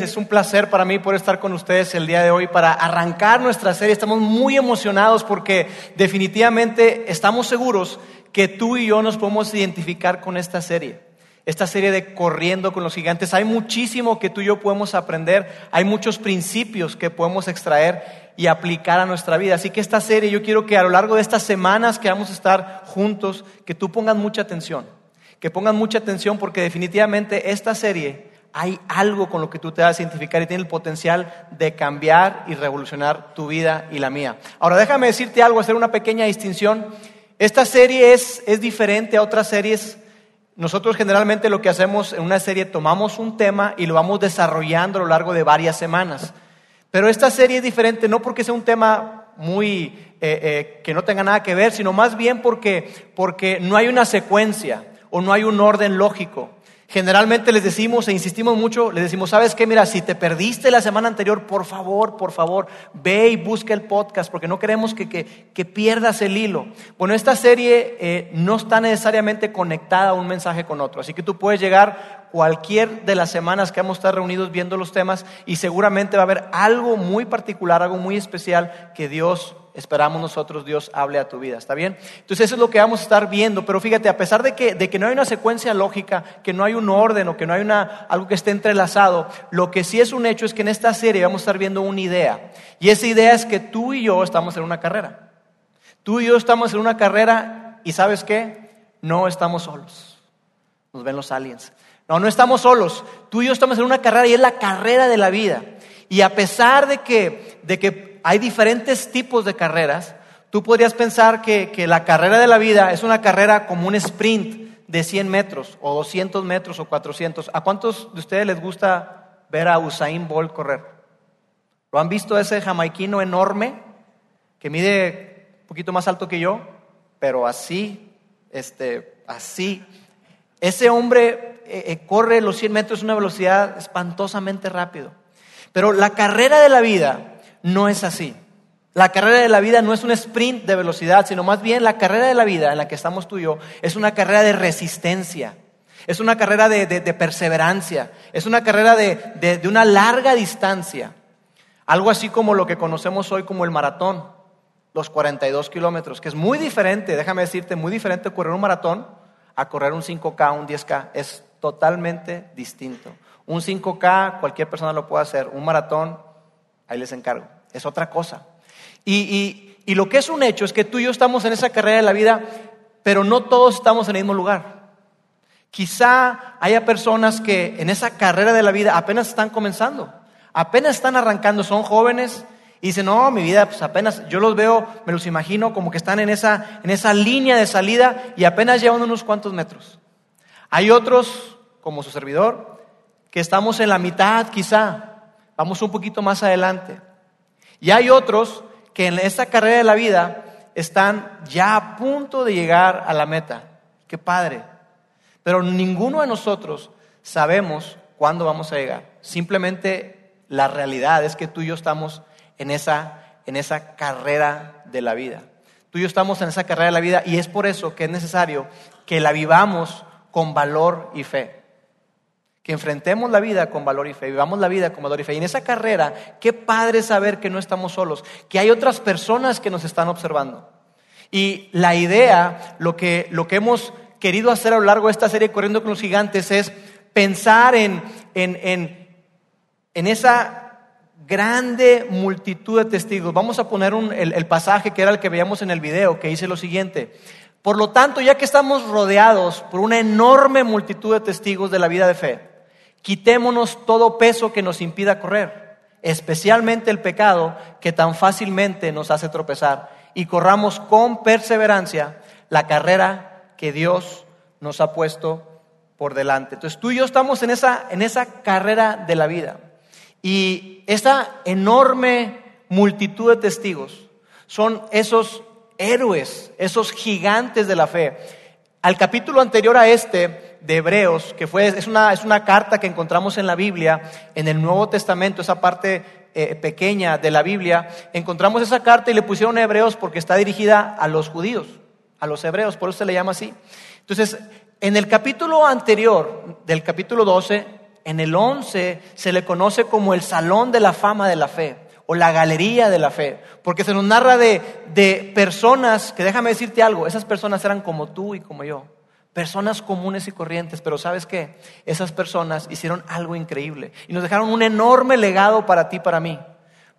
Es un placer para mí poder estar con ustedes el día de hoy para arrancar nuestra serie. Estamos muy emocionados porque definitivamente estamos seguros que tú y yo nos podemos identificar con esta serie. Esta serie de Corriendo con los Gigantes. Hay muchísimo que tú y yo podemos aprender. Hay muchos principios que podemos extraer y aplicar a nuestra vida. Así que esta serie yo quiero que a lo largo de estas semanas que vamos a estar juntos, que tú pongas mucha atención. Que pongas mucha atención porque definitivamente esta serie hay algo con lo que tú te vas a identificar y tiene el potencial de cambiar y revolucionar tu vida y la mía. Ahora déjame decirte algo, hacer una pequeña distinción. Esta serie es, es diferente a otras series. Nosotros generalmente lo que hacemos en una serie tomamos un tema y lo vamos desarrollando a lo largo de varias semanas. Pero esta serie es diferente no porque sea un tema muy eh, eh, que no tenga nada que ver, sino más bien porque, porque no hay una secuencia o no hay un orden lógico. Generalmente les decimos e insistimos mucho, les decimos, ¿sabes qué? Mira, si te perdiste la semana anterior, por favor, por favor, ve y busca el podcast, porque no queremos que, que, pierdas el hilo. Bueno, esta serie eh, no está necesariamente conectada a un mensaje con otro, así que tú puedes llegar cualquier de las semanas que vamos a estar reunidos viendo los temas y seguramente va a haber algo muy particular, algo muy especial que Dios esperamos nosotros Dios hable a tu vida. ¿Está bien? Entonces eso es lo que vamos a estar viendo. Pero fíjate, a pesar de que, no hay una secuencia lógica, que no hay un orden o que no hay algo que esté entrelazado, lo que sí es un hecho es que en esta serie vamos a estar viendo una idea. Y esa idea es que tú y yo estamos en una carrera. Tú y yo estamos en una carrera y sabes qué? No estamos solos. Nos ven los aliens. No, no estamos solos. Tú y yo estamos en una carrera y es la carrera de la vida. Y a pesar de que, de que hay diferentes tipos de carreras. Tú podrías pensar que, la carrera de la vida es una carrera como un sprint de 100 metros o 200 metros o 400. ¿A cuántos de ustedes les gusta ver a Usain Bolt correr? ¿Lo han visto ese jamaiquino enorme que mide un poquito más alto que yo, pero así, este, así? Ese hombre eh, eh, corre los 100 metros a una velocidad espantosamente rápido. Pero la carrera de la vida no es así. La carrera de la vida no es un sprint de velocidad, sino más bien la carrera de la vida en la que estamos tú y yo es una carrera de resistencia, es una carrera de, perseverancia, es una carrera de, una larga distancia. Algo así como lo que conocemos hoy como el maratón, los 42 kilómetros, que es muy diferente, déjame decirte, muy diferente correr un maratón a correr un 5K, un 10K. Es totalmente distinto. Un 5K cualquier persona lo puede hacer, un maratón ahí les encargo. Es otra cosa. Y, lo que es un hecho es que tú y yo estamos en esa carrera de la vida, pero no todos estamos en el mismo lugar. Quizá haya personas que en esa carrera de la vida apenas están comenzando, apenas están arrancando, son jóvenes y dicen, no, mi vida, pues apenas, yo los veo, me los imagino como que están en esa, en esa línea de salida y apenas llevan unos cuantos metros. Hay otros, como su servidor, que estamos en la mitad quizá, vamos un poquito más adelante. Y hay otros que en esta carrera de la vida están ya a punto de llegar a la meta. Qué padre. Pero ninguno de nosotros sabemos cuándo vamos a llegar. Simplemente la realidad es que tú y yo estamos en esa, en esa carrera de la vida. Tú y yo estamos en esa carrera de la vida y es por eso que es necesario que la vivamos con valor y fe que enfrentemos la vida con valor y fe, vivamos la vida con valor y fe. Y en esa carrera, qué padre saber que no estamos solos, que hay otras personas que nos están observando. Y la idea, lo que, lo que hemos querido hacer a lo largo de esta serie Corriendo con los Gigantes es pensar en, en, en, esa grande multitud de testigos. Vamos a poner el, el pasaje que era el que veíamos en el video, que dice lo siguiente. Por lo tanto, ya que estamos rodeados por una enorme multitud de testigos de la vida de fe, Quitémonos todo peso que nos impida correr, especialmente el pecado que tan fácilmente nos hace tropezar, y corramos con perseverancia la carrera que Dios nos ha puesto por delante. Entonces tú y yo estamos en esa, en esa carrera de la vida. Y esa enorme multitud de testigos son esos héroes, esos gigantes de la fe. Al capítulo anterior a este, de Hebreos, que fue, es, una, es una carta que encontramos en la Biblia, en el Nuevo Testamento, esa parte eh, pequeña de la Biblia, encontramos esa carta y le pusieron Hebreos porque está dirigida a los judíos, a los hebreos, por eso se le llama así. Entonces, en el capítulo anterior, del capítulo 12, En el 11 se le conoce como el Salón de la Fama de la Fe o la Galería de la Fe, porque se nos narra de, de personas que déjame decirte algo, esas personas eran como tú y como yo, personas comunes y corrientes, pero sabes qué, esas personas hicieron algo increíble y nos dejaron un enorme legado para ti para mí.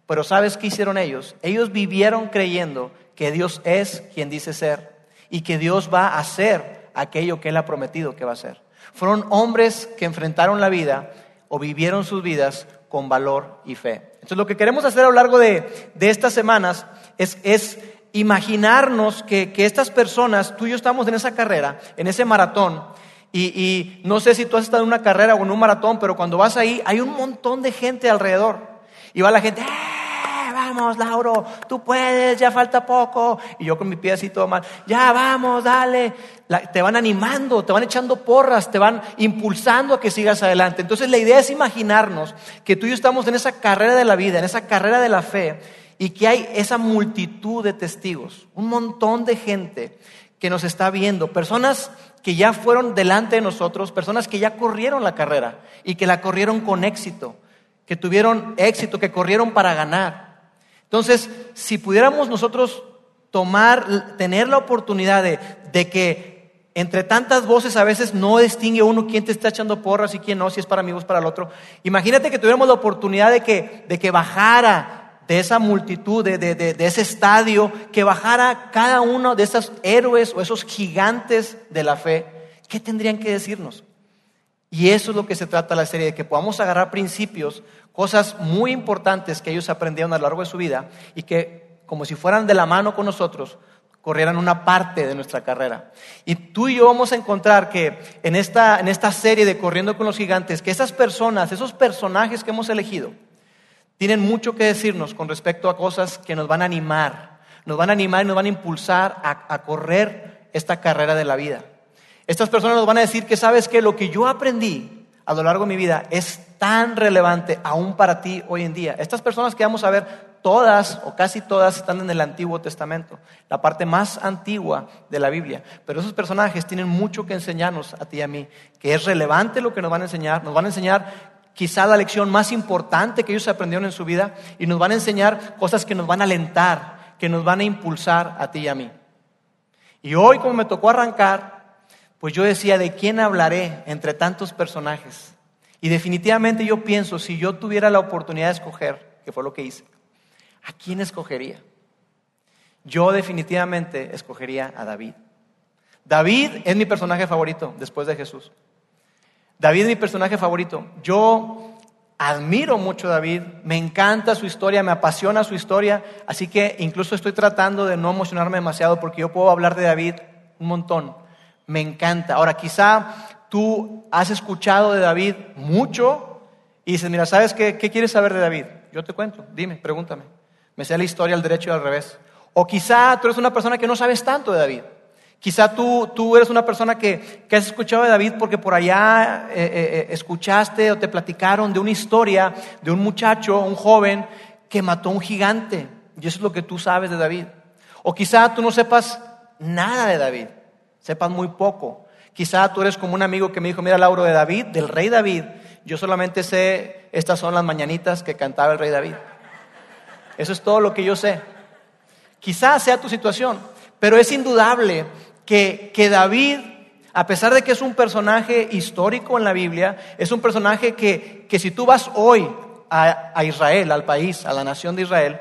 Pero ¿sabes qué hicieron ellos? Ellos vivieron creyendo que Dios es quien dice ser y que Dios va a hacer aquello que Él ha prometido que va a hacer. Fueron hombres que enfrentaron la vida o vivieron sus vidas con valor y fe. Entonces lo que queremos hacer a lo largo de, estas semanas es, imaginarnos que, estas personas, tú y yo estamos en esa carrera, en ese maratón, y, y, no sé si tú has estado en una carrera o en un maratón, pero cuando vas ahí hay un montón de gente alrededor. Y va la gente, vamos, Lauro, tú puedes, ya falta poco. Y yo con mi pie así todo mal, ya vamos, dale. te van animando, te van echando porras, te van impulsando a que sigas adelante. Entonces la idea es imaginarnos que tú y yo estamos en esa carrera de la vida, en esa carrera de la fe, y que hay esa multitud de testigos, un montón de gente que nos está viendo, personas que ya fueron delante de nosotros, personas que ya corrieron la carrera y que la corrieron con éxito, que tuvieron éxito, que corrieron para ganar. Entonces, si pudiéramos nosotros tomar, tener la oportunidad de, que entre tantas voces a veces no distingue uno quién te está echando porras y quién no, si es para mí o es para el otro. Imagínate que tuviéramos la oportunidad de que, de que bajara de esa multitud, de, de, ese estadio, que bajara cada uno de esos héroes o esos gigantes de la fe. ¿Qué tendrían que decirnos? Y eso es lo que se trata la serie, de que podamos agarrar principios cosas muy importantes que ellos aprendieron a lo largo de su vida y que, como si fueran de la mano con nosotros, corrieran una parte de nuestra carrera. Y tú y yo vamos a encontrar que en esta, en esta serie de Corriendo con los Gigantes, que esas personas, esos personajes que hemos elegido, tienen mucho que decirnos con respecto a cosas que nos van a animar, nos van a animar y nos van a impulsar a, a correr esta carrera de la vida. Estas personas nos van a decir que sabes que lo que yo aprendí a lo largo de mi vida es tan relevante aún para ti hoy en día. Estas personas que vamos a ver, todas o casi todas están en el Antiguo Testamento, la parte más antigua de la Biblia. Pero esos personajes tienen mucho que enseñarnos a ti y a mí, que es relevante lo que nos van a enseñar. Nos van a enseñar quizá la lección más importante que ellos aprendieron en su vida y nos van a enseñar cosas que nos van a alentar, que nos van a impulsar a ti y a mí. Y hoy, como me tocó arrancar, pues yo decía, ¿de quién hablaré entre tantos personajes? Y definitivamente yo pienso, si yo tuviera la oportunidad de escoger, que fue lo que hice, ¿a quién escogería? Yo definitivamente escogería a David. David es mi personaje favorito después de Jesús. David es mi personaje favorito. Yo admiro mucho a David, me encanta su historia, me apasiona su historia, así que incluso estoy tratando de no emocionarme demasiado porque yo puedo hablar de David un montón me encanta. Ahora, quizá tú has escuchado de David mucho y dices, mira, ¿sabes qué, quieres saber de David? Yo te cuento, dime, pregúntame. Me sé la historia al derecho y al revés. O quizá tú eres una persona que no sabes tanto de David. Quizá tú, tú eres una persona que, que, has escuchado de David porque por allá eh, eh, eh, escuchaste o te platicaron de una historia de un muchacho, un joven, que mató a un gigante. Y eso es lo que tú sabes de David. O quizá tú no sepas nada de David sepas muy poco. Quizá tú eres como un amigo que me dijo, mira Lauro de David, del rey David, yo solamente sé, estas son las mañanitas que cantaba el rey David. Eso es todo lo que yo sé. Quizá sea tu situación, pero es indudable que, que David, a pesar de que es un personaje histórico en la Biblia, es un personaje que, que si tú vas hoy a, a Israel, al país, a la nación de Israel,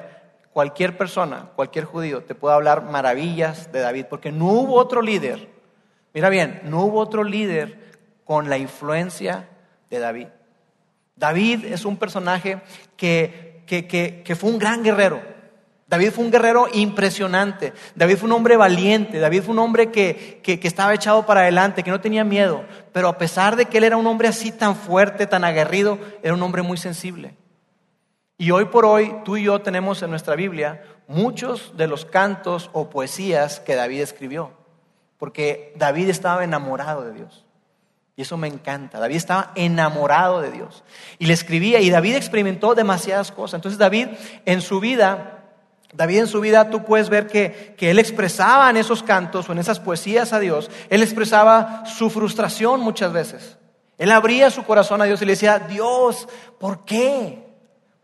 cualquier persona, cualquier judío te puede hablar maravillas de David, porque no hubo otro líder, mira bien, no hubo otro líder con la influencia de David. David es un personaje que, que, fue un gran guerrero. David fue un guerrero impresionante. David fue un hombre valiente. David fue un hombre que, que, estaba echado para adelante, que no tenía miedo. Pero a pesar de que él era un hombre así tan fuerte, tan aguerrido, era un hombre muy sensible. Y hoy por hoy tú y yo tenemos en nuestra Biblia muchos de los cantos o poesías que David escribió, porque David estaba enamorado de Dios. Y eso me encanta. David estaba enamorado de Dios. Y le escribía, y David experimentó demasiadas cosas. Entonces David en su vida, David en su vida tú puedes ver que, que él expresaba en esos cantos o en esas poesías a Dios, él expresaba su frustración muchas veces. Él abría su corazón a Dios y le decía, Dios, ¿por qué?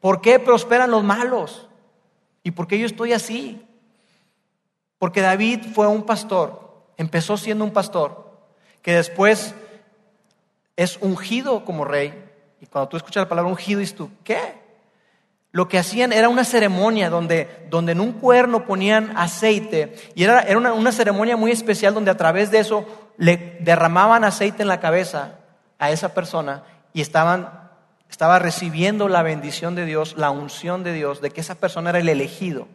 ¿Por qué prosperan los malos? ¿Y por qué yo estoy así? Porque David fue un pastor, empezó siendo un pastor, que después es ungido como rey. Y cuando tú escuchas la palabra ungido, dices tú, ¿qué? Lo que hacían era una ceremonia donde, donde en un cuerno ponían aceite y era, era una, una ceremonia muy especial donde a través de eso le derramaban aceite en la cabeza a esa persona y estaban, estaba recibiendo la bendición de Dios, la unción de Dios, de que esa persona era el elegido.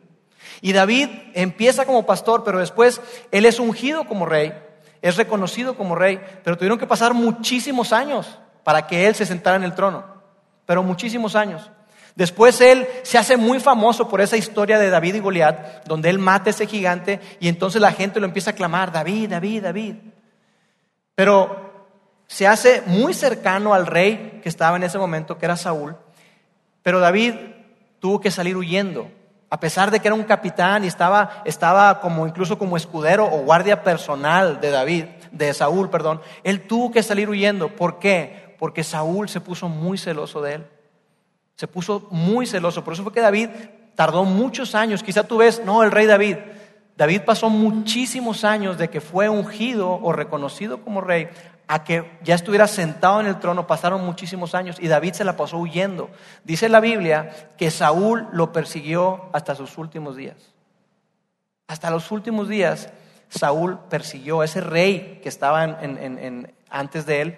Y David empieza como pastor, pero después él es ungido como rey, es reconocido como rey, pero tuvieron que pasar muchísimos años para que él se sentara en el trono, pero muchísimos años. Después él se hace muy famoso por esa historia de David y Goliat, donde él mata a ese gigante y entonces la gente lo empieza a clamar, David, David, David. Pero se hace muy cercano al rey que estaba en ese momento, que era Saúl, pero David tuvo que salir huyendo. A pesar de que era un capitán y estaba, estaba como incluso como escudero o guardia personal de David, de Saúl, perdón, él tuvo que salir huyendo. ¿Por qué? Porque Saúl se puso muy celoso de él. Se puso muy celoso. Por eso fue que David tardó muchos años. Quizá tú ves, no, el rey David. David pasó muchísimos años de que fue ungido o reconocido como rey a que ya estuviera sentado en el trono, pasaron muchísimos años y David se la pasó huyendo. Dice la Biblia que Saúl lo persiguió hasta sus últimos días. Hasta los últimos días Saúl persiguió a ese rey que estaba antes de él,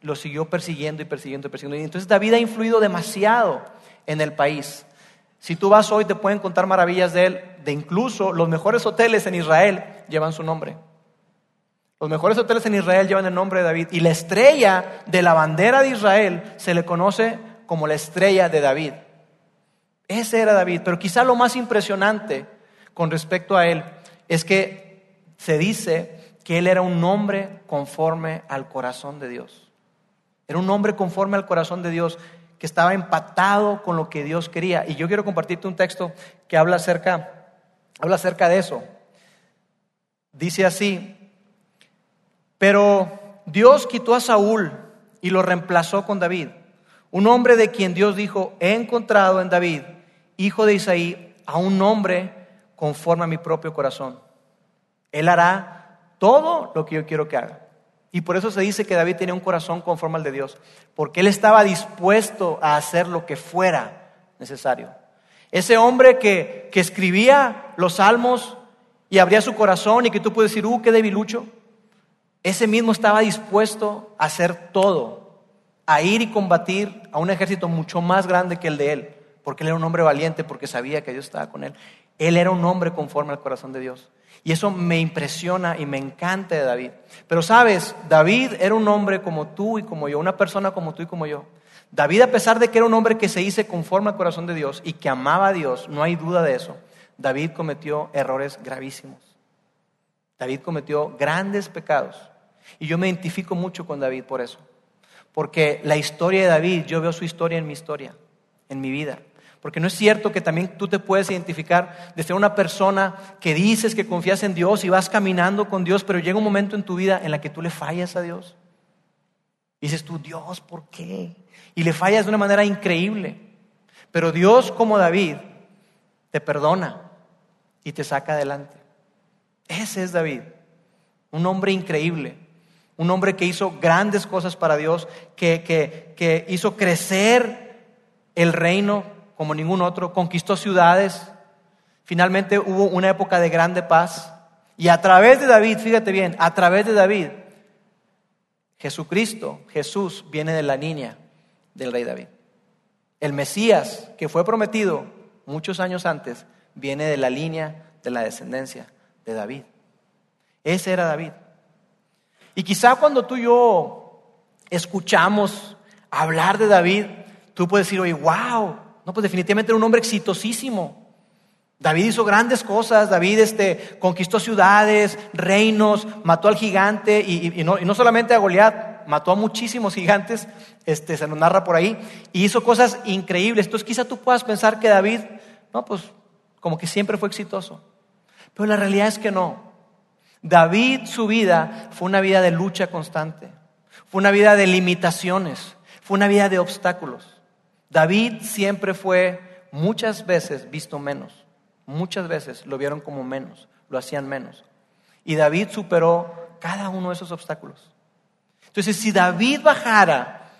lo siguió persiguiendo y persiguiendo y persiguiendo. Y entonces David ha influido demasiado en el país. Si tú vas hoy te pueden contar maravillas de él, de incluso los mejores hoteles en Israel llevan su nombre. Los mejores hoteles en Israel llevan el nombre de David. Y la estrella de la bandera de Israel se le conoce como la estrella de David. Ese era David. Pero quizá lo más impresionante con respecto a él es que se dice que él era un hombre conforme al corazón de Dios. Era un hombre conforme al corazón de Dios que estaba empatado con lo que Dios quería. Y yo quiero compartirte un texto que habla acerca, habla acerca de eso. Dice así, pero Dios quitó a Saúl y lo reemplazó con David, un hombre de quien Dios dijo, he encontrado en David, hijo de Isaí, a un hombre conforme a mi propio corazón. Él hará todo lo que yo quiero que haga. Y por eso se dice que David tenía un corazón conforme al de Dios, porque él estaba dispuesto a hacer lo que fuera necesario. Ese hombre que, que escribía los salmos y abría su corazón y que tú puedes decir, uh, qué debilucho, ese mismo estaba dispuesto a hacer todo, a ir y combatir a un ejército mucho más grande que el de él, porque él era un hombre valiente, porque sabía que Dios estaba con él. Él era un hombre conforme al corazón de Dios. Y eso me impresiona y me encanta de David. Pero sabes, David era un hombre como tú y como yo, una persona como tú y como yo. David, a pesar de que era un hombre que se hizo conforme al corazón de Dios y que amaba a Dios, no hay duda de eso, David cometió errores gravísimos. David cometió grandes pecados. Y yo me identifico mucho con David por eso. Porque la historia de David, yo veo su historia en mi historia, en mi vida. Porque no es cierto que también tú te puedes identificar de ser una persona que dices que confías en Dios y vas caminando con Dios, pero llega un momento en tu vida en la que tú le fallas a Dios. Dices tú, Dios, ¿por qué? Y le fallas de una manera increíble. Pero Dios, como David, te perdona y te saca adelante. Ese es David, un hombre increíble, un hombre que hizo grandes cosas para Dios, que, que, que hizo crecer el reino como ningún otro, conquistó ciudades, finalmente hubo una época de grande paz. Y a través de David, fíjate bien, a través de David, Jesucristo, Jesús viene de la niña del rey David. El Mesías que fue prometido muchos años antes viene de la línea de la descendencia de David. Ese era David. Y quizá cuando tú y yo escuchamos hablar de David, tú puedes decir, oye, wow, no, pues definitivamente era un hombre exitosísimo. David hizo grandes cosas, David este, conquistó ciudades, reinos, mató al gigante y, no, solamente a Goliat, mató a muchísimos gigantes, este, se nos narra por ahí, y hizo cosas increíbles. Entonces quizá tú puedas pensar que David, no, pues como que siempre fue exitoso. Pero la realidad es que no. David, su vida fue una vida de lucha constante. fue una vida de limitaciones, fue una vida de obstáculos. David siempre fue muchas veces visto menos, muchas veces lo vieron como menos, lo hacían menos. Y David superó cada uno de esos obstáculos. Entonces, si David bajara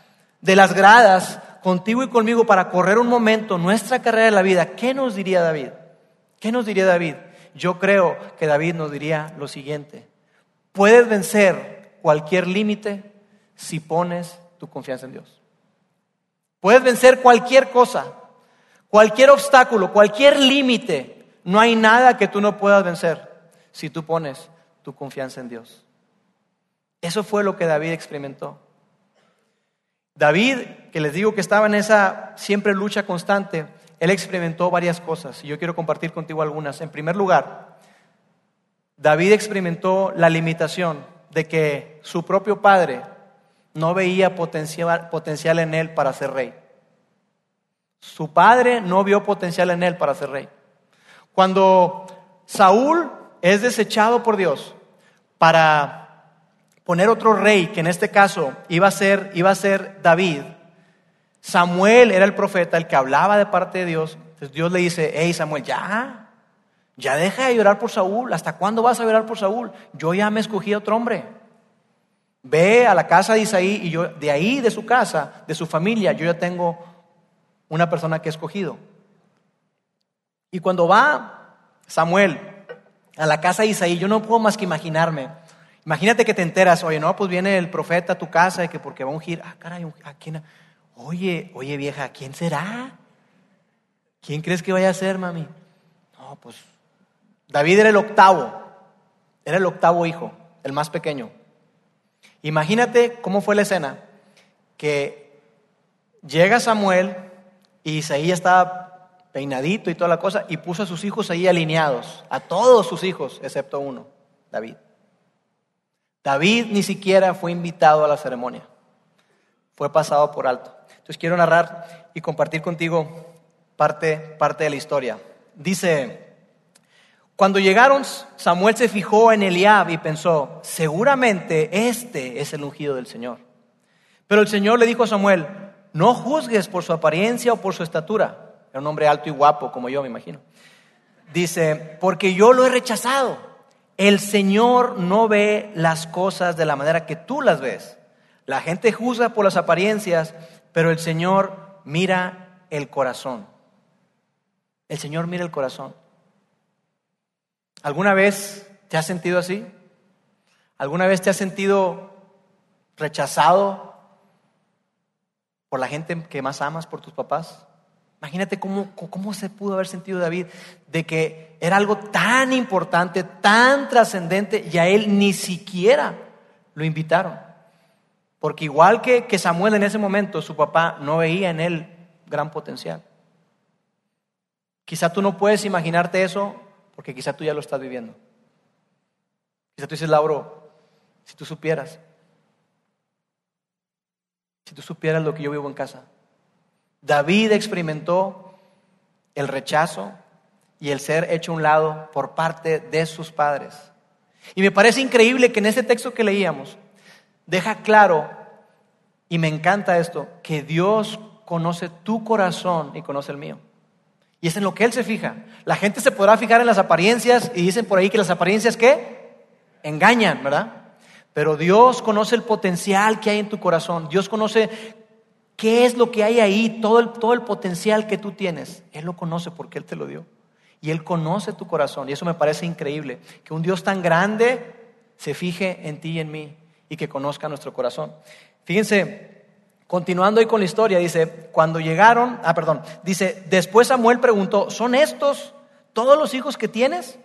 de las gradas contigo y conmigo para correr un momento nuestra carrera de la vida, ¿qué nos diría David? ¿Qué nos diría David? Yo creo que David nos diría lo siguiente. Puedes vencer cualquier límite si pones tu confianza en Dios. Puedes vencer cualquier cosa, cualquier obstáculo, cualquier límite. No hay nada que tú no puedas vencer si tú pones tu confianza en Dios. Eso fue lo que David experimentó. David, que les digo que estaba en esa siempre lucha constante, él experimentó varias cosas y yo quiero compartir contigo algunas. En primer lugar, David experimentó la limitación de que su propio padre no veía potencial, potencial en él para ser rey. Su padre no vio potencial en él para ser rey. Cuando Saúl es desechado por Dios para poner otro rey, que en este caso iba a ser, iba a ser David, Samuel era el profeta, el que hablaba de parte de Dios. Entonces Dios le dice, hey Samuel, ya, ya deja de llorar por Saúl. ¿Hasta cuándo vas a llorar por Saúl? Yo ya me escogí a otro hombre. Ve a la casa de Isaí y yo, de ahí, de su casa, de su familia, yo ya tengo una persona que he escogido. Y cuando va Samuel a la casa de Isaí, yo no puedo más que imaginarme Imagínate que te enteras, oye, no, pues viene el profeta a tu casa y que porque va a ungir, ah, caray, ¿a quién? Oye, oye vieja, ¿quién será? ¿Quién crees que vaya a ser, mami? No, pues David era el octavo, era el octavo hijo, el más pequeño. Imagínate cómo fue la escena, que llega Samuel y Isaías estaba peinadito y toda la cosa y puso a sus hijos ahí alineados, a todos sus hijos, excepto uno, David. David ni siquiera fue invitado a la ceremonia, fue pasado por alto. Entonces quiero narrar y compartir contigo parte, parte de la historia. Dice, cuando llegaron, Samuel se fijó en Eliab y pensó, seguramente este es el ungido del Señor. Pero el Señor le dijo a Samuel, no juzgues por su apariencia o por su estatura. Era un hombre alto y guapo como yo, me imagino. Dice, porque yo lo he rechazado. El Señor no ve las cosas de la manera que tú las ves. La gente juzga por las apariencias, pero el Señor mira el corazón. El Señor mira el corazón. ¿Alguna vez te has sentido así? ¿Alguna vez te has sentido rechazado por la gente que más amas, por tus papás? Imagínate cómo, cómo se pudo haber sentido David de que era algo tan importante, tan trascendente, y a él ni siquiera lo invitaron. Porque igual que, que Samuel en ese momento, su papá no veía en él gran potencial. Quizá tú no puedes imaginarte eso porque quizá tú ya lo estás viviendo. Quizá tú dices, Lauro, si tú supieras, si tú supieras lo que yo vivo en casa, David experimentó el rechazo y el ser hecho a un lado por parte de sus padres. Y me parece increíble que en ese texto que leíamos deja claro, y me encanta esto, que Dios conoce tu corazón y conoce el mío. Y es en lo que Él se fija. La gente se podrá fijar en las apariencias y dicen por ahí que las apariencias ¿qué? Engañan, ¿verdad? Pero Dios conoce el potencial que hay en tu corazón. Dios conoce ¿Qué es lo que hay ahí? Todo el, todo el potencial que tú tienes. Él lo conoce porque Él te lo dio. Y Él conoce tu corazón. Y eso me parece increíble. Que un Dios tan grande se fije en ti y en mí y que conozca nuestro corazón. Fíjense, continuando ahí con la historia, dice, cuando llegaron, ah, perdón, dice, después Samuel preguntó, ¿son estos todos los hijos que tienes?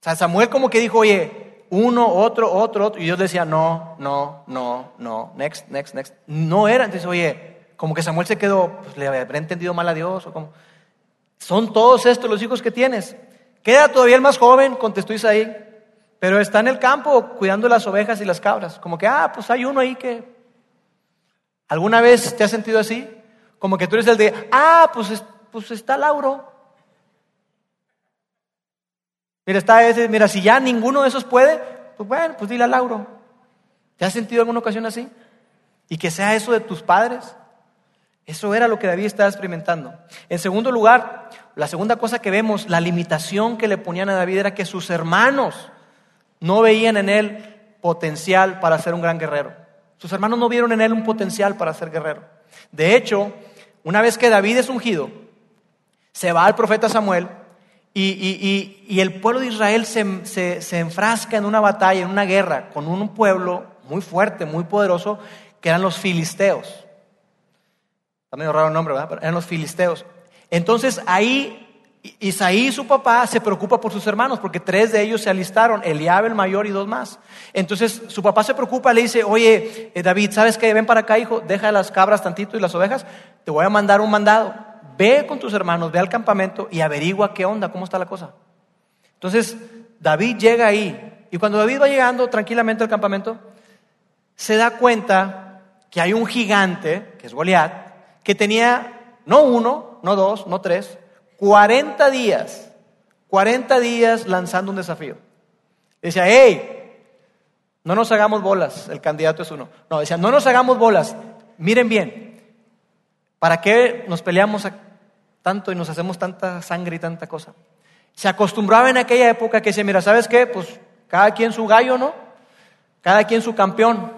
O sea, Samuel como que dijo, oye, uno, otro, otro, otro. Y Dios decía, no, no, no, no, next, next, next. No era. Entonces, oye, como que Samuel se quedó, pues le habrá entendido mal a Dios o como. Son todos estos los hijos que tienes. Queda todavía el más joven, contestó Isaí, pero está en el campo cuidando las ovejas y las cabras. Como que, ah, pues hay uno ahí que. ¿Alguna vez te has sentido así? Como que tú eres el de, ah, pues, pues está Lauro. Mira, está ese, mira, si ya ninguno de esos puede, pues bueno, pues dile a Lauro. ¿Te has sentido alguna ocasión así? Y que sea eso de tus padres. Eso era lo que David estaba experimentando. En segundo lugar, la segunda cosa que vemos, la limitación que le ponían a David era que sus hermanos no veían en él potencial para ser un gran guerrero. Sus hermanos no vieron en él un potencial para ser guerrero. De hecho, una vez que David es ungido, se va al profeta Samuel y, el pueblo de Israel se, se enfrasca en una batalla, en una guerra con un pueblo muy fuerte, muy poderoso, que eran los filisteos. Está medio raro el nombre, ¿verdad? eran los filisteos. Entonces ahí Isaí, su papá, se preocupa por sus hermanos porque tres de ellos se alistaron, Eliab el mayor y dos más. Entonces su papá se preocupa, le dice, oye eh, David, ¿sabes qué? Ven para acá, hijo, deja las cabras tantito y las ovejas, te voy a mandar un mandado. Ve con tus hermanos, ve al campamento y averigua qué onda, cómo está la cosa. Entonces David llega ahí y cuando David va llegando tranquilamente al campamento, se da cuenta que hay un gigante, que es Goliat, que tenía no uno, no dos, no tres, 40 días, 40 días lanzando un desafío. Decía, hey, no nos hagamos bolas, el candidato es uno. No, decía, no nos hagamos bolas, miren bien, ¿para qué nos peleamos tanto y nos hacemos tanta sangre y tanta cosa? Se acostumbraba en aquella época que decía, mira, ¿sabes qué? Pues cada quien su gallo, ¿no? Cada quien su campeón.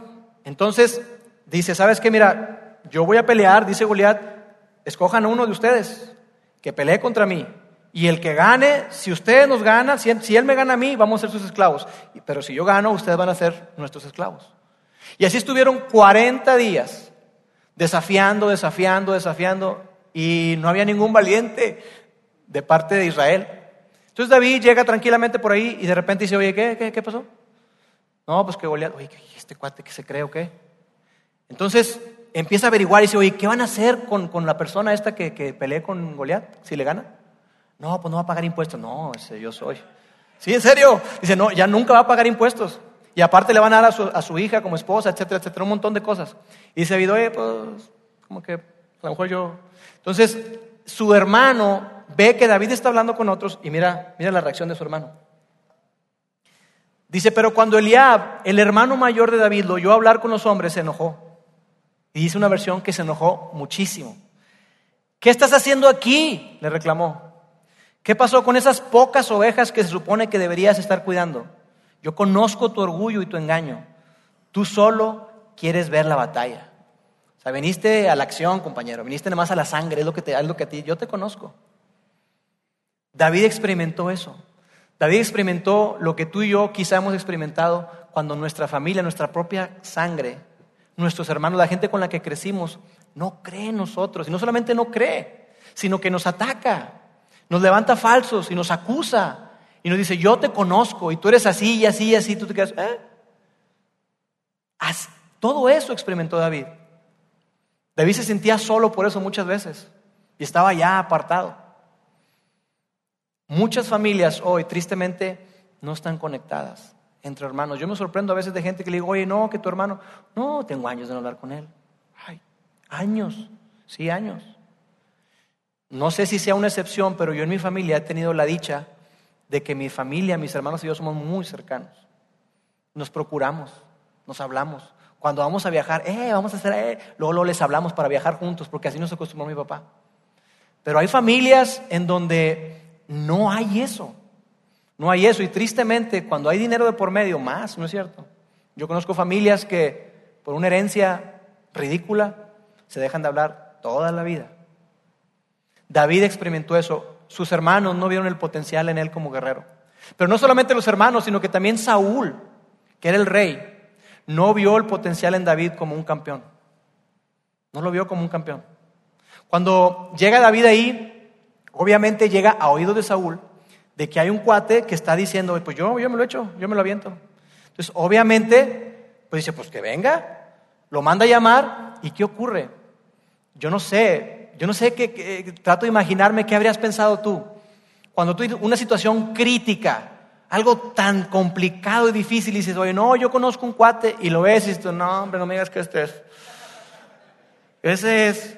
Entonces dice, ¿sabes qué? Mira, yo voy a pelear, dice Goliat, escojan a uno de ustedes que pelee contra mí. Y el que gane, si ustedes nos ganan, si él, me gana a mí, vamos a ser sus esclavos. Pero si yo gano, ustedes van a ser nuestros esclavos. Y así estuvieron 40 días, desafiando, desafiando, desafiando, y no había ningún valiente de parte de Israel. Entonces David llega tranquilamente por ahí y de repente dice, oye, ¿qué, qué, qué pasó? No, pues que Goliat, oye, ¿este cuate que se cree o qué? Entonces empieza a averiguar y dice, oye, ¿qué van a hacer con, la persona esta que, que pelee con Goliat si le gana? No, pues no va a pagar impuestos. No, ese yo soy. Sí, en serio. Dice, no, ya nunca va a pagar impuestos. Y aparte le van a dar a su, hija como esposa, etcétera, etcétera, un montón de cosas. Y dice, oye, pues, como que a lo mejor yo. Entonces, su hermano ve que David está hablando con otros y mira, mira la reacción de su hermano. Dice, pero cuando Eliab, el hermano mayor de David, lo oyó hablar con los hombres, se enojó. Y dice una versión que se enojó muchísimo. ¿Qué estás haciendo aquí? le reclamó. ¿Qué pasó con esas pocas ovejas que se supone que deberías estar cuidando? Yo conozco tu orgullo y tu engaño. Tú solo quieres ver la batalla. O sea, viniste a la acción, compañero, viniste más a la sangre, es lo que te, es lo que a ti, yo te conozco. David experimentó eso. David experimentó lo que tú y yo quizá hemos experimentado cuando nuestra familia, nuestra propia sangre nuestros hermanos, la gente con la que crecimos, no cree en nosotros. Y no solamente no cree, sino que nos ataca, nos levanta falsos y nos acusa. Y nos dice, yo te conozco y tú eres así y así y así. Tú te quedas, ¿eh? Todo eso experimentó David. David se sentía solo por eso muchas veces y estaba ya apartado. Muchas familias hoy, tristemente, no están conectadas entre hermanos. Yo me sorprendo a veces de gente que le digo, oye, no, que tu hermano, no, tengo años de no hablar con él. Ay, años, sí, años. No sé si sea una excepción, pero yo en mi familia he tenido la dicha de que mi familia, mis hermanos y yo somos muy cercanos. Nos procuramos, nos hablamos. Cuando vamos a viajar, eh, vamos a hacer, eh, luego, luego les hablamos para viajar juntos, porque así nos acostumbró mi papá. Pero hay familias en donde no hay eso. No hay eso. Y tristemente, cuando hay dinero de por medio, más, ¿no es cierto? Yo conozco familias que por una herencia ridícula se dejan de hablar toda la vida. David experimentó eso. Sus hermanos no vieron el potencial en él como guerrero. Pero no solamente los hermanos, sino que también Saúl, que era el rey, no vio el potencial en David como un campeón. No lo vio como un campeón. Cuando llega David ahí, obviamente llega a oídos de Saúl de que hay un cuate que está diciendo, pues yo, yo me lo echo, yo me lo aviento. Entonces, obviamente, pues dice, pues que venga, lo manda a llamar y ¿qué ocurre? Yo no sé, yo no sé qué, trato de imaginarme qué habrías pensado tú. Cuando tú una situación crítica, algo tan complicado y difícil, y dices, oye, no, yo conozco un cuate, y lo ves y dices, no, hombre, no me digas que este es. Ese es.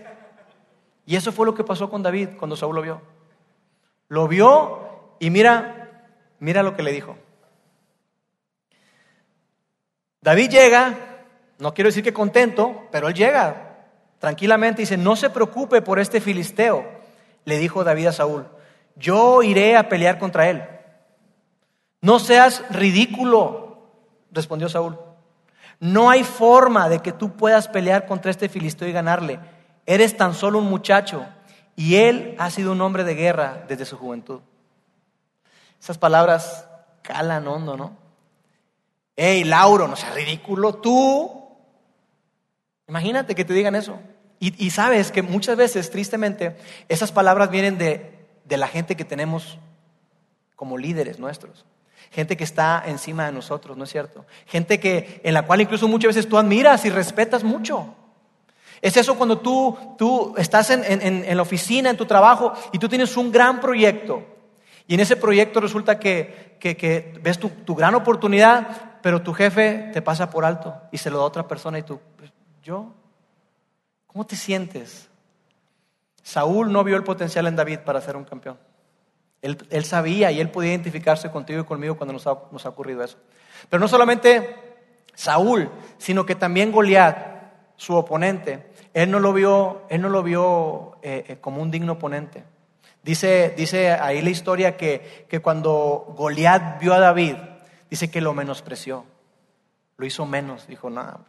Y eso fue lo que pasó con David cuando Saúl lo vio. Lo vio y mira, mira lo que le dijo. David llega No quiero decir que contento, pero él llega tranquilamente y dice, no se preocupe por este filisteo, le dijo David a Saúl, yo iré a pelear contra él. No seas ridículo, respondió Saúl. No hay forma de que tú puedas pelear contra este filisteo y ganarle. Eres tan solo un muchacho y él ha sido un hombre de guerra desde su juventud. Esas palabras calan hondo, ¿no? Hey, Lauro, no seas ridículo, tú. Imagínate que te digan eso. Y, sabes que muchas veces, tristemente, esas palabras vienen de, de la gente que tenemos como líderes nuestros. Gente que está encima de nosotros, ¿no es cierto? Gente que, en la cual incluso muchas veces tú admiras y respetas mucho. Es eso cuando tú, tú estás en, en, la oficina, en tu trabajo, y tú tienes un gran proyecto. Y en ese proyecto resulta que, que, ves tu, tu, gran oportunidad, pero tu jefe te pasa por alto y se lo da a otra persona y tú, pues, ¿yo? ¿Cómo te sientes? Saúl no vio el potencial en David para ser un campeón. Él, él sabía y él podía identificarse contigo y conmigo cuando nos ha, nos ha ocurrido eso. Pero no solamente Saúl, sino que también Goliat, su oponente, él no lo vio, él no lo vio eh, eh, como un digno oponente. Dice, dice ahí la historia que, que cuando Goliat vio a David, dice que lo menospreció, lo hizo menos, dijo, nada.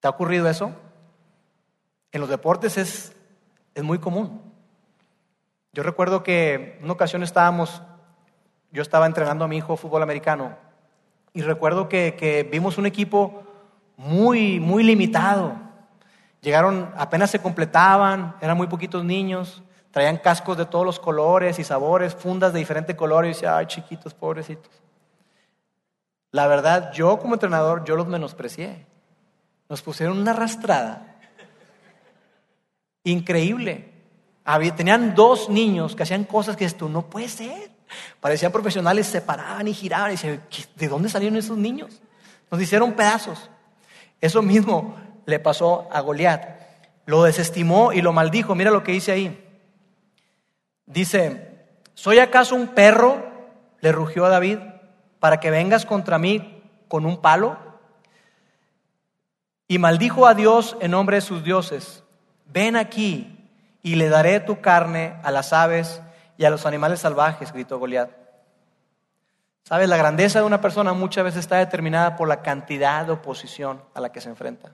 ¿Te ha ocurrido eso? En los deportes es, es muy común. Yo recuerdo que una ocasión estábamos, yo estaba entrenando a mi hijo fútbol americano y recuerdo que, que vimos un equipo muy, muy limitado. Llegaron, apenas se completaban, eran muy poquitos niños, traían cascos de todos los colores y sabores, fundas de diferente color y decía, ay, chiquitos, pobrecitos. La verdad, yo como entrenador, yo los menosprecié. Nos pusieron una arrastrada increíble. Había, tenían dos niños que hacían cosas que esto no puede ser. Parecían profesionales, se paraban y giraban y decían, ¿de dónde salieron esos niños? Nos hicieron pedazos. Eso mismo le pasó a Goliat. Lo desestimó y lo maldijo. Mira lo que dice ahí. Dice, ¿soy acaso un perro? Le rugió a David, para que vengas contra mí con un palo. Y maldijo a Dios en nombre de sus dioses. Ven aquí y le daré tu carne a las aves y a los animales salvajes, gritó Goliat. ¿Sabes? La grandeza de una persona muchas veces está determinada por la cantidad de oposición a la que se enfrenta.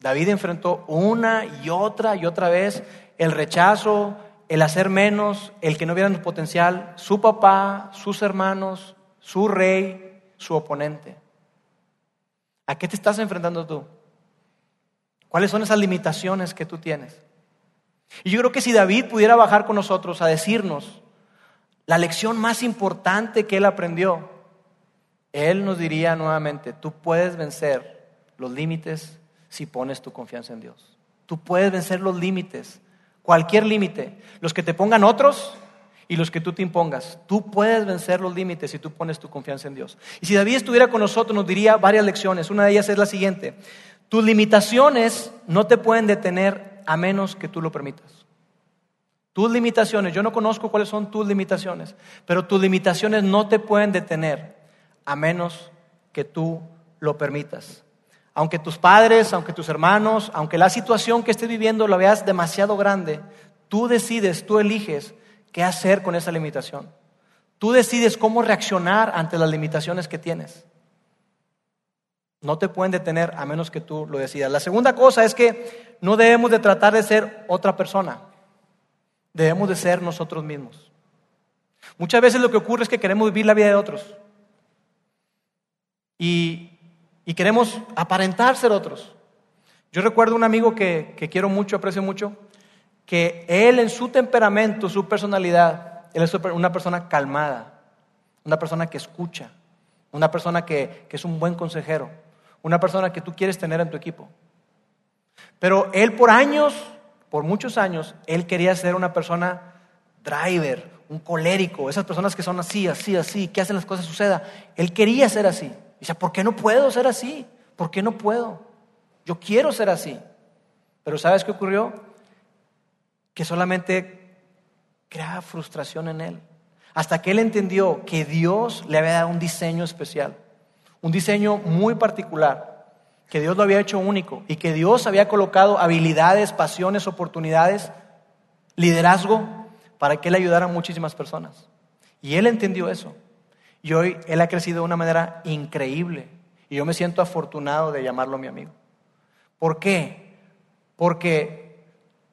David enfrentó una y otra y otra vez el rechazo, el hacer menos, el que no vieran su potencial, su papá, sus hermanos, su rey, su oponente. ¿A qué te estás enfrentando tú? ¿Cuáles son esas limitaciones que tú tienes? Y yo creo que si David pudiera bajar con nosotros a decirnos, la lección más importante que él aprendió, él nos diría nuevamente, tú puedes vencer los límites si pones tu confianza en Dios. Tú puedes vencer los límites, cualquier límite, los que te pongan otros y los que tú te impongas. Tú puedes vencer los límites si tú pones tu confianza en Dios. Y si David estuviera con nosotros, nos diría varias lecciones. Una de ellas es la siguiente. Tus limitaciones no te pueden detener a menos que tú lo permitas. Tus limitaciones, yo no conozco cuáles son tus limitaciones, pero tus limitaciones no te pueden detener a menos que tú lo permitas. Aunque tus padres, aunque tus hermanos, aunque la situación que estés viviendo la veas demasiado grande, tú decides, tú eliges qué hacer con esa limitación. Tú decides cómo reaccionar ante las limitaciones que tienes. No te pueden detener a menos que tú lo decidas. La segunda cosa es que no debemos de tratar de ser otra persona debemos de ser nosotros mismos. Muchas veces lo que ocurre es que queremos vivir la vida de otros. Y, queremos aparentar ser otros. Yo recuerdo un amigo que, que, quiero mucho, aprecio mucho, que él en su temperamento, su personalidad, él es una persona calmada, una persona que escucha, una persona que, que es un buen consejero, una persona que tú quieres tener en tu equipo. Pero él por años por muchos años, él quería ser una persona driver, un colérico, esas personas que son así, así, así, que hacen las cosas suceda. Él quería ser así. Dice, ¿por qué no puedo ser así? ¿Por qué no puedo? Yo quiero ser así. Pero ¿sabes qué ocurrió? Que solamente creaba frustración en él. Hasta que él entendió que Dios le había dado un diseño especial, un diseño muy particular, que Dios lo había hecho único y que Dios había colocado habilidades, pasiones, oportunidades, liderazgo para que él ayudara a muchísimas personas. Y él entendió eso. Y hoy él ha crecido de una manera increíble. Y yo me siento afortunado de llamarlo mi amigo. ¿Por qué? Porque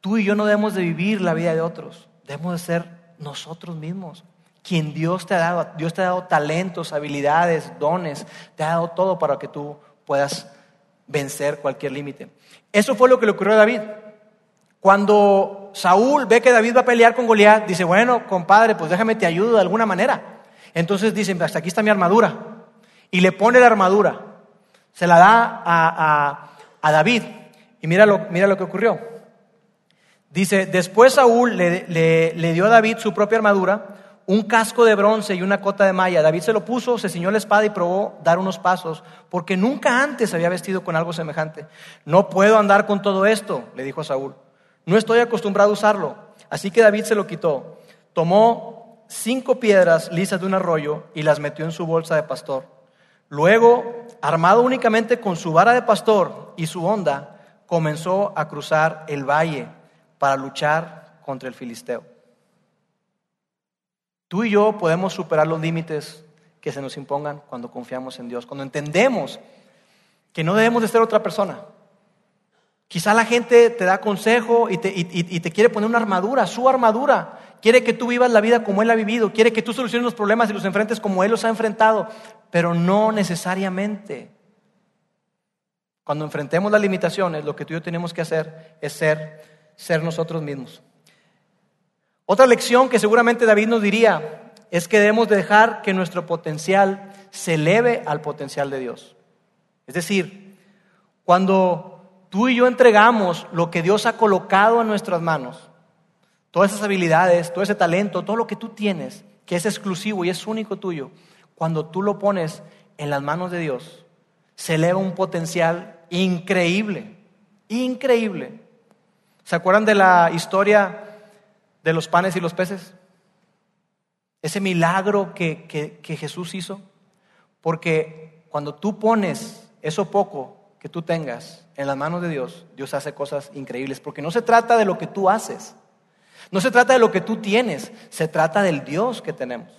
tú y yo no debemos de vivir la vida de otros. Debemos de ser nosotros mismos. Quien Dios te ha dado. Dios te ha dado talentos, habilidades, dones. Te ha dado todo para que tú puedas vencer cualquier límite. Eso fue lo que le ocurrió a David. Cuando Saúl ve que David va a pelear con Goliat, dice, bueno, compadre, pues déjame te ayudo de alguna manera. Entonces dice, hasta aquí está mi armadura. Y le pone la armadura. Se la da a, David. Y mira lo, mira lo que ocurrió. Dice, después Saúl le, le dio a David su propia armadura, un casco de bronce y una cota de malla. David se lo puso, se ciñó la espada y probó dar unos pasos, porque nunca antes había vestido con algo semejante. No puedo andar con todo esto, le dijo a Saúl. No estoy acostumbrado a usarlo. Así que David se lo quitó. Tomó cinco piedras lisas de un arroyo y las metió en su bolsa de pastor. Luego, armado únicamente con su vara de pastor y su honda, comenzó a cruzar el valle para luchar contra el filisteo. Tú y yo podemos superar los límites que se nos impongan cuando confiamos en Dios, cuando entendemos que no debemos de ser otra persona, Quizá la gente te da consejo y te, quiere poner una armadura, su armadura. Quiere que tú vivas la vida como Él ha vivido. Quiere que tú soluciones los problemas y los enfrentes como Él los ha enfrentado. Pero no necesariamente. Cuando enfrentemos las limitaciones, lo que tú y yo tenemos que hacer es ser, ser nosotros mismos. Otra lección que seguramente David nos diría es que debemos dejar que nuestro potencial se eleve al potencial de Dios. Es decir, cuando tú y yo entregamos lo que Dios ha colocado en nuestras manos, todas esas habilidades, todo ese talento, todo lo que tú tienes, que es exclusivo y es único tuyo, cuando tú lo pones en las manos de Dios, se eleva un potencial increíble, increíble. ¿Se acuerdan de la historia de los panes y los peces? Ese milagro que, que Jesús hizo. Porque cuando tú pones eso poco que tú tengas en las manos de Dios, Dios hace cosas increíbles, porque no se trata de lo que tú haces, no se trata de lo que tú tienes, se trata del Dios que tenemos.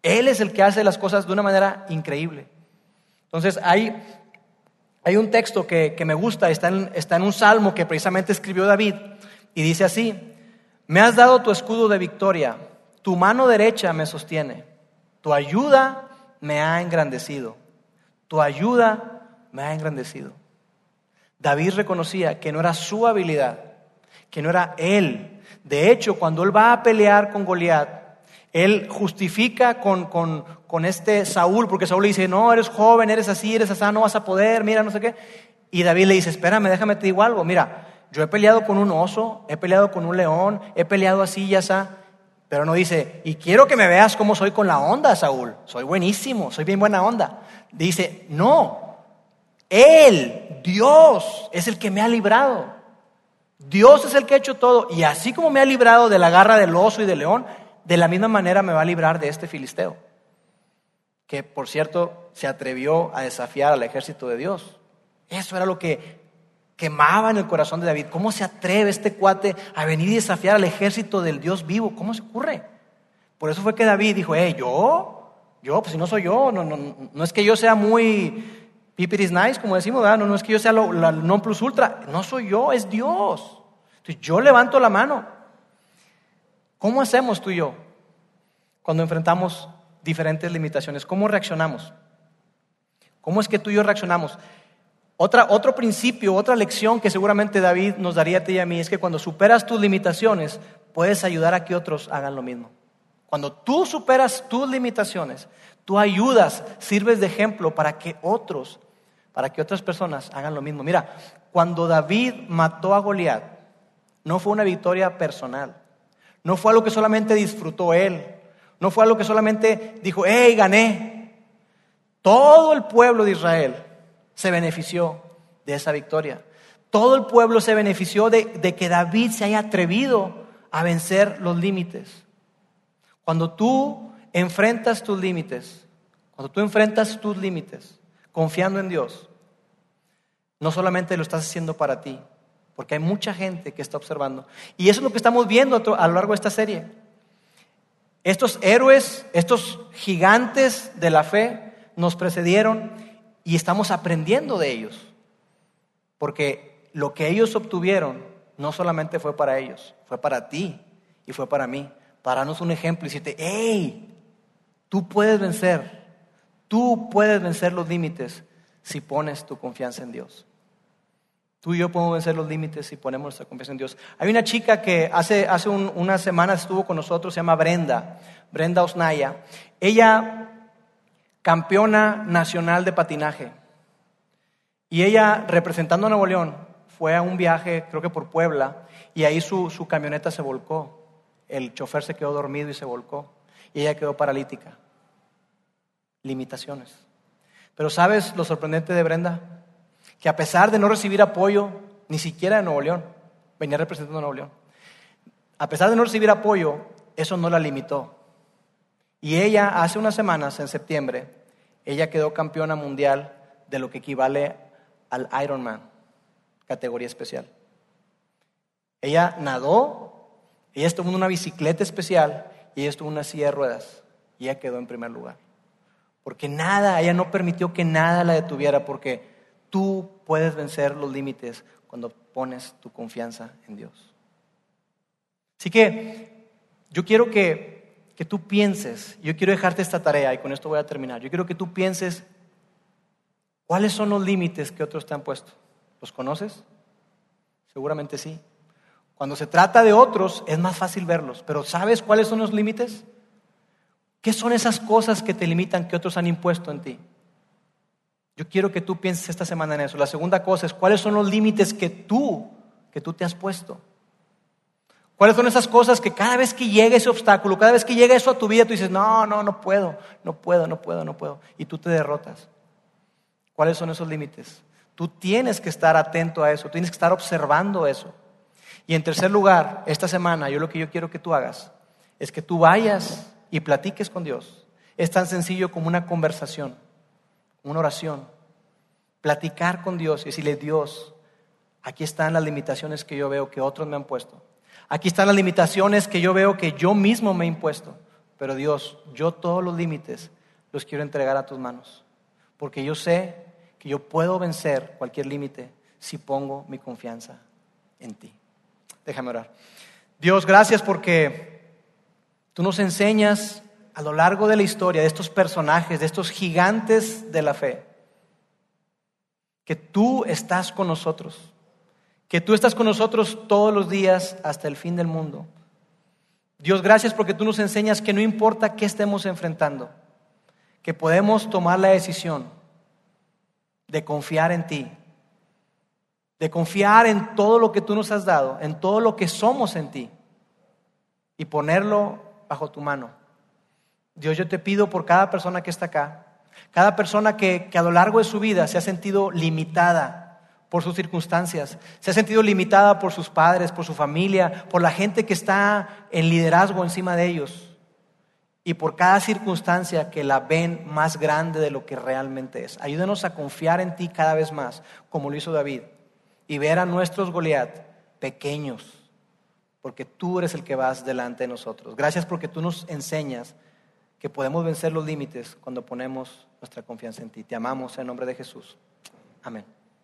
Él es el que hace las cosas de una manera increíble. Entonces hay, hay un texto que, me gusta, está en, está en un salmo que precisamente escribió David, y dice así, me has dado tu escudo de victoria, tu mano derecha me sostiene, tu ayuda me ha engrandecido, tu ayuda me ha engrandecido. David reconocía que no era su habilidad, que no era él. De hecho, cuando él va a pelear con Goliat, él justifica con, con, este Saúl, porque Saúl le dice, no, eres joven, eres así, eres así, no vas a poder, mira, no sé qué. Y David le dice, espérame, déjame te digo algo, mira, yo he peleado con un oso, he peleado con un león, he peleado así y así, pero no dice, y quiero que me veas cómo soy con la onda, Saúl, soy buenísimo, soy bien buena onda. Dice, no, él, Dios, es el que me ha librado. Dios es el que ha hecho todo. Y así como me ha librado de la garra del oso y del león, de la misma manera me va a librar de este filisteo. Que, por cierto, se atrevió a desafiar al ejército de Dios. Eso era lo que quemaba en el corazón de David. ¿Cómo se atreve este cuate a venir y desafiar al ejército del Dios vivo? ¿Cómo se ocurre? Por eso fue que David dijo, eh, yo, yo, pues si no soy yo, no, no, no es que yo sea muy Piper is nice, como decimos, No, es que yo sea lo, la non plus ultra, no soy yo, es Dios. Entonces yo levanto la mano. ¿Cómo hacemos tú y yo cuando enfrentamos diferentes limitaciones? ¿Cómo reaccionamos? ¿Cómo es que tú y yo reaccionamos? Otra, otro principio, otra lección que seguramente David nos daría a ti y a mí es que cuando superas tus limitaciones, puedes ayudar a que otros hagan lo mismo. Cuando tú superas tus limitaciones, tú ayudas, sirves de ejemplo para que otros para que otras personas hagan lo mismo. Mira, cuando David mató a Goliat, no fue una victoria personal, no fue algo que solamente disfrutó él, no fue algo que solamente dijo, hey, gané. Todo el pueblo de Israel se benefició de esa victoria. Todo el pueblo se benefició de, de que David se haya atrevido a vencer los límites. Cuando tú enfrentas tus límites, cuando tú enfrentas tus límites, confiando en Dios, no solamente lo estás haciendo para ti, porque hay mucha gente que está observando. Y eso es lo que estamos viendo a lo largo de esta serie. Estos héroes, estos gigantes de la fe nos precedieron y estamos aprendiendo de ellos. Porque lo que ellos obtuvieron no solamente fue para ellos, fue para ti y fue para mí. Para darnos un ejemplo y decirte, hey, tú puedes vencer, tú puedes vencer los límites si pones tu confianza en Dios. Tú y yo podemos vencer los límites si ponemos nuestra confianza en Dios. Hay una chica que hace, hace unas semanas estuvo con nosotros, se llama Brenda, Brenda Osnaya. Ella, campeona nacional de patinaje. Y ella, representando a Nuevo León, fue a un viaje, creo que por Puebla, y ahí su, su camioneta se volcó. El chofer se quedó dormido y se volcó. Y ella quedó paralítica. Limitaciones. Pero ¿sabes lo sorprendente de Brenda? que a pesar de no recibir apoyo, ni siquiera de Nuevo León, venía representando a Nuevo León, a pesar de no recibir apoyo, eso no la limitó. Y ella, hace unas semanas, en septiembre, ella quedó campeona mundial de lo que equivale al Ironman, categoría especial. Ella nadó, ella estuvo en una bicicleta especial y ella estuvo en una silla de ruedas y ella quedó en primer lugar. Porque nada, ella no permitió que nada la detuviera porque Tú puedes vencer los límites cuando pones tu confianza en Dios. Así que yo quiero que, que tú pienses, yo quiero dejarte esta tarea y con esto voy a terminar. Yo quiero que tú pienses cuáles son los límites que otros te han puesto. ¿Los conoces? Seguramente sí. Cuando se trata de otros es más fácil verlos, pero ¿sabes cuáles son los límites? ¿Qué son esas cosas que te limitan que otros han impuesto en ti? Yo quiero que tú pienses esta semana en eso. La segunda cosa es, ¿cuáles son los límites que tú, que tú te has puesto? ¿Cuáles son esas cosas que cada vez que llega ese obstáculo, cada vez que llega eso a tu vida, tú dices, no, no, no puedo, no puedo, no puedo, no puedo, y tú te derrotas? ¿Cuáles son esos límites? Tú tienes que estar atento a eso, tienes que estar observando eso. Y en tercer lugar, esta semana, yo lo que yo quiero que tú hagas es que tú vayas y platiques con Dios. Es tan sencillo como una conversación una oración, platicar con Dios y decirle, Dios, aquí están las limitaciones que yo veo que otros me han puesto. Aquí están las limitaciones que yo veo que yo mismo me he impuesto. Pero Dios, yo todos los límites los quiero entregar a tus manos. Porque yo sé que yo puedo vencer cualquier límite si pongo mi confianza en ti. Déjame orar. Dios, gracias porque tú nos enseñas a lo largo de la historia de estos personajes, de estos gigantes de la fe, que tú estás con nosotros, que tú estás con nosotros todos los días hasta el fin del mundo. Dios, gracias porque tú nos enseñas que no importa qué estemos enfrentando, que podemos tomar la decisión de confiar en ti, de confiar en todo lo que tú nos has dado, en todo lo que somos en ti y ponerlo bajo tu mano. Dios, yo te pido por cada persona que está acá, cada persona que, a lo largo de su vida se ha sentido limitada por sus circunstancias, se ha sentido limitada por sus padres, por su familia, por la gente que está en liderazgo encima de ellos y por cada circunstancia que la ven más grande de lo que realmente es. Ayúdenos a confiar en ti cada vez más, como lo hizo David, y ver a nuestros Goliat pequeños, porque tú eres el que vas delante de nosotros. Gracias porque tú nos enseñas que podemos vencer los límites cuando ponemos nuestra confianza en ti. Te amamos en nombre de Jesús. Amén.